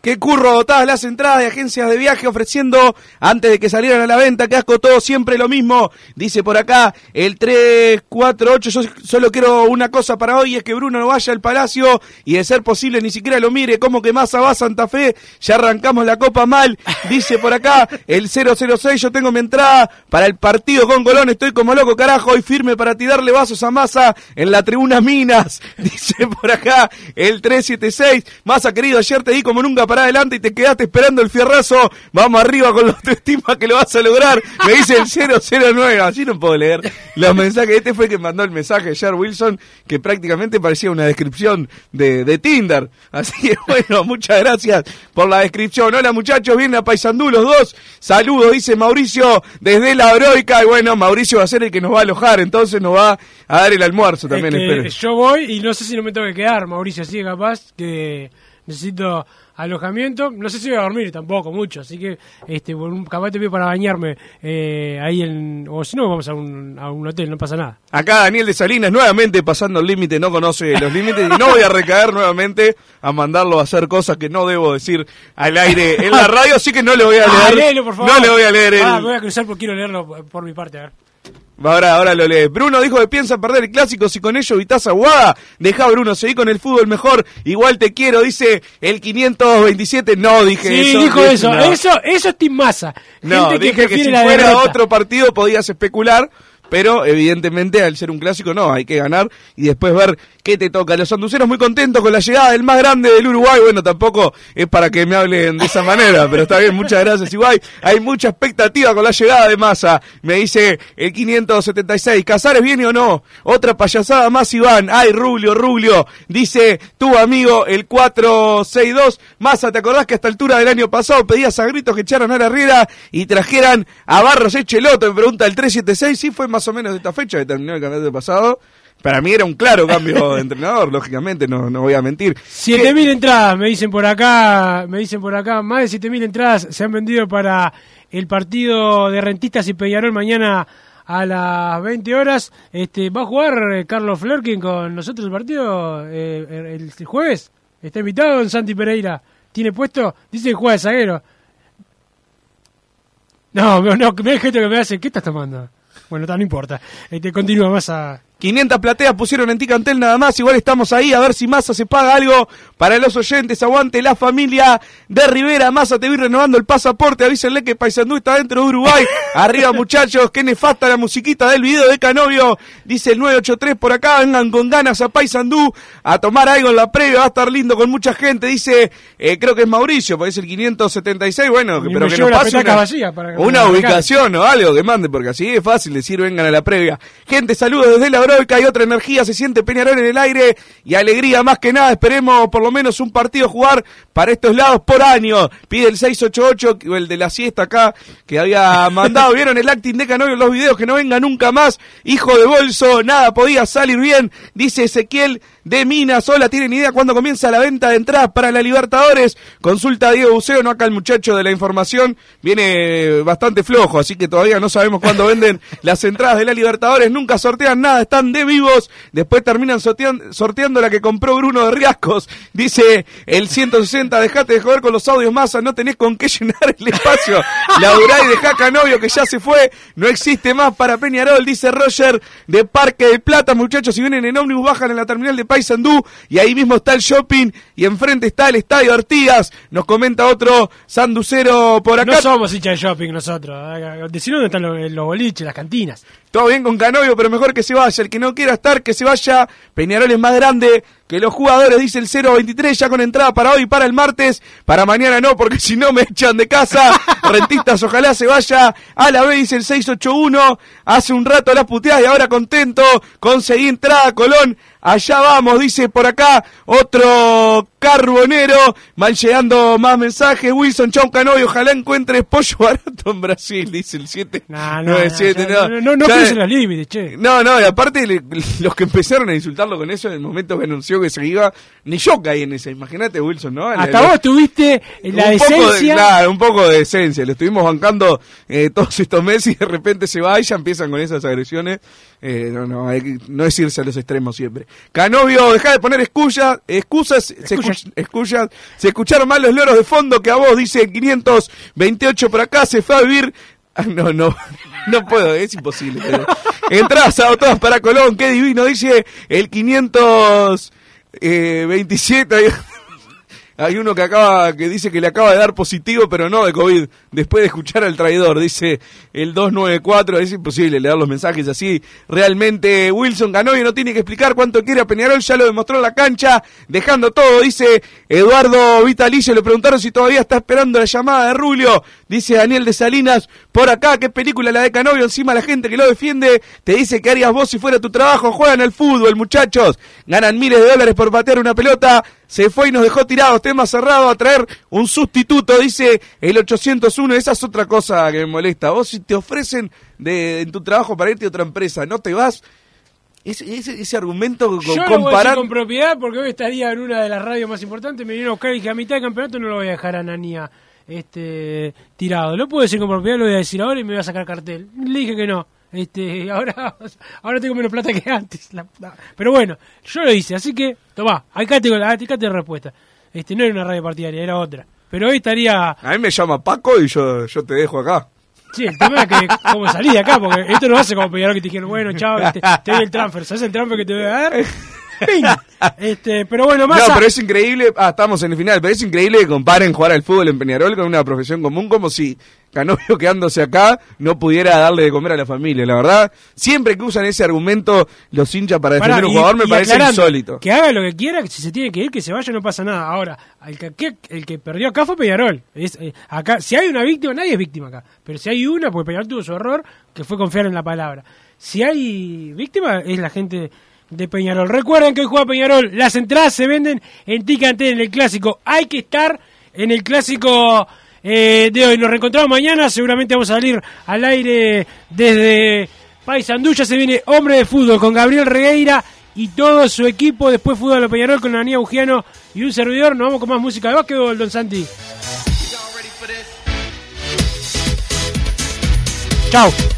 Qué curro dotadas las entradas de agencias de viaje ofreciendo antes de que salieran a la venta. Qué asco todo, siempre lo mismo. Dice por acá el 348. Yo solo quiero una cosa para hoy: es que Bruno no vaya al palacio y de ser posible ni siquiera lo mire. Como que más va Santa Fe. Ya arrancamos la copa mal. Dice por acá el 006. Yo tengo mi entrada para el partido con Colón. Estoy como loco, carajo. Hoy firme para tirarle vasos a Massa en la tribuna Minas. Dice por acá el 376. Massa querido, ayer te di como nunca para adelante y te quedaste esperando el fierrazo. Vamos arriba con la autoestima que lo vas a lograr. Me dice el 009. Así no puedo leer los mensajes. Este fue el que mandó el mensaje, Jar Wilson, que prácticamente parecía una descripción de, de Tinder. Así que bueno, muchas gracias por la descripción. Hola muchachos, vienen a Paisandú los dos. Saludos, dice Mauricio desde la Broica. Y bueno, Mauricio va a ser el que nos va a alojar, entonces nos va a dar el almuerzo también, Es que espero. yo voy y no sé si no me tengo que quedar, Mauricio, así que capaz que necesito alojamiento. No sé si voy a dormir tampoco mucho, así que este capaz te pido para bañarme eh, ahí en. O si no, vamos a un, a un hotel, no pasa nada. Acá Daniel de Salinas nuevamente pasando el límite, no conoce los límites y no voy a recaer nuevamente a mandarlo a hacer cosas que no debo decir al aire en la radio, así que no le voy a Ah, leer. léelo, por favor. No le voy a leer el, Ah, me voy a cruzar porque quiero leerlo por mi parte, a ver. Ahora, ahora lo lees. Bruno dijo que piensa perder el clásico si con ello evitas aguada. Deja Bruno, seguí con el fútbol mejor. Igual te quiero, dice el 527. No, dije Sí, eso. dijo eso. no. Eso, eso es Team Massa. No, Gente que dije que, si fuera derrota. otro partido podías especular, pero evidentemente al ser un clásico no, hay que ganar y después ver qué te toca. Los sanduceros muy contentos con la llegada del más grande del Uruguay, bueno, tampoco es para que me hablen de esa manera, pero está bien, muchas gracias igual. Hay mucha expectativa con la llegada de Massa, me dice el 576, ¿Casares viene o no? Otra payasada más Iván, ay Rubio, Rubio, dice tu amigo el 462, Massa, ¿te acordás que a esta altura del año pasado pedías a gritos que echaran a la Herrera y trajeran a Barros Echeloto? Me pregunta el 376, sí fue o menos de esta fecha que terminó el campeonato pasado. Para mí era un claro cambio de entrenador, lógicamente, no, no voy a mentir. 7000 entradas, me dicen por acá, me dicen por acá, más de 7000 entradas se han vendido para el partido de Rentistas y Peñarol mañana a las 20 horas. Este, ¿Va a jugar eh, Carlos Florkin con nosotros el partido eh, el, el jueves? ¿Está invitado don Santi Pereira? ¿Tiene puesto? Dice que juega de zaguero. No, no, no, me que me hace, ¿qué estás tomando? Bueno, no importa. Este, continúa más a... 500 plateas pusieron en Ticantel nada más. Igual estamos ahí a ver si Massa se paga algo para los oyentes. Aguante la familia de Rivera. Massa te vi renovando el pasaporte. Avísenle que Paysandú está dentro de Uruguay. Arriba, muchachos. Qué nefasta la musiquita del video de Canovio. Dice el 983 por acá. Vengan con ganas a Paysandú a tomar algo en la previa. Va a estar lindo con mucha gente. Dice, eh, creo que es Mauricio, parece el 576. Bueno, Y pero que nos pase una, vacía para que una ubicación o algo que mande, porque así es fácil decir vengan a la previa. Gente, saludos desde la Broica y otra energía, se siente Peñarol en el aire y alegría más que nada. Esperemos por lo menos un partido jugar para estos lados por año. Pide el 688, el de la siesta acá, que había mandado. ¿Vieron el acting de Canovio en los videos? Que no venga nunca más. Hijo de bolso, nada podía salir bien, dice Ezequiel de Minas. Hola, ¿tienen idea cuándo comienza la venta de entradas para la Libertadores? Consulta a Diego Buceo, no acá el muchacho de la información. Viene bastante flojo, así que todavía no sabemos cuándo venden las entradas de la Libertadores. Nunca sortean nada, están de vivos. Después terminan sortean- sorteando la que compró Bruno de Riascos. Dice el 160, dejate de joder con los audios masa, no tenés con qué llenar el espacio. Laburá y dejá Canovio que ya se fue, no existe más para Peñarol, dice Roger de Parque del Plata. Muchachos, si vienen en ómnibus, bajan en la terminal de Paysandú y ahí mismo está el shopping y enfrente está el Estadio Artigas. Nos comenta otro sanducero por acá. No somos hinchas de shopping nosotros. Decir dónde están los, los boliches, las cantinas. Todo bien con Canovio, pero mejor que se vaya. El que no quiera estar, que se vaya. Peñarol es más grande que los jugadores, dice el 023, ya con entrada para hoy, para el martes. Para mañana no, porque si no me echan de casa. Rentistas, ojalá se vaya a la B, dice el 681. Hace un rato las puteadas y ahora contento. Conseguí entrada, Colón. Allá vamos, dice por acá otro carbonero. Van llegando más mensajes. Wilson Chau Canovio, ojalá encuentres pollo barato en Brasil, dice el 7. No, no, el 7, no, no, no, no Ya- los límites, che. no, no, y aparte le- los que empezaron a insultarlo con eso en el momento que anunció que se iba, ni yo caí en esa, imagínate Wilson, ¿no? Hasta Le- vos tuviste la un poco de, claro, un poco de decencia, le estuvimos bancando eh, todos estos meses y de repente se va y ya empiezan con esas agresiones, Eh, no, no, hay no es irse a los extremos siempre. Canovio, deja de poner excusas, excusas, se, excusas, se escucharon mal los loros de fondo que a vos, dice 528 por acá, se fue a vivir Ah, No, no, no puedo, es imposible. pero- Entradas a todas para Colón, qué divino, dice el 527. Hay, uno que acaba, que dice que le acaba de dar positivo, pero no de COVID, después de escuchar al traidor, dice el 294, es imposible leer los mensajes así. Realmente Wilson Canoyo no tiene que explicar cuánto quiere a Peñarol, ya lo demostró en la cancha, dejando todo, dice Eduardo Vitalicio, le preguntaron si todavía está esperando la llamada de Rulio, dice Daniel de Salinas, por acá, qué película la de Canovio, encima la gente que lo defiende, te dice que harías vos si fuera tu trabajo, juegan al fútbol, muchachos, ganan miles de dólares por patear una pelota, se fue y nos dejó tirados, tema cerrado, a traer un sustituto, dice el 801, esa es otra cosa que me molesta, vos si te ofrecen de, en tu trabajo para irte a otra empresa, no te vas, ese, ese, ese argumento co- Yo lo voy a decir comparar... con propiedad porque hoy estaría en una de las radios más importantes. Me vinieron a buscar y dije: a mitad de campeonato no lo voy a dejar a Nanía este, tirado. Lo puedo decir con propiedad, lo voy a decir ahora y me voy a sacar cartel. Le dije que no. Este, ahora, ahora tengo menos plata que antes. la pero bueno, yo lo hice, así que, tomá, acá tengo, acá tengo la respuesta. Este, no era una radio partidaria, era otra. Pero hoy estaría. A mí me llama Paco y yo, yo te dejo acá. Sí, el tema es que cómo salí de acá, porque esto no hace como Peñarol que te dijeron, bueno, chao, te, te doy el transfer. ¿Sabes el transfer que te voy a dar? ¡Ping! Este, pero bueno, más No, pero es increíble. Ah, estamos en el final. Pero es increíble que comparen jugar al fútbol en Peñarol con una profesión común, como si Canovio quedándose acá no pudiera darle de comer a la familia. La verdad, siempre que usan ese argumento los hinchas para defender Pará, a un y- jugador me y parece aclarando, insólito. Que haga lo que quiera, que si se tiene que ir, que se vaya, no pasa nada. Ahora, el que, que- el que perdió acá fue Peñarol. Es, eh, acá, si hay una víctima, nadie es víctima acá. Pero si hay una, porque Peñarol tuvo su error, que fue confiar en la palabra. Si hay víctima, es la gente de Peñarol. Recuerden que hoy juega Peñarol. Las entradas se venden en Ticante en el clásico. Hay que estar en el clásico eh, de hoy. Nos reencontramos mañana. Seguramente vamos a salir al aire desde Paysandú. Ya se viene hombre de fútbol con Gabriel Regueira y todo su equipo. Después fútbol a Peñarol con Anía Bugiano y un servidor. Nos vamos con más música de básquetbol, Don Santi. Chao.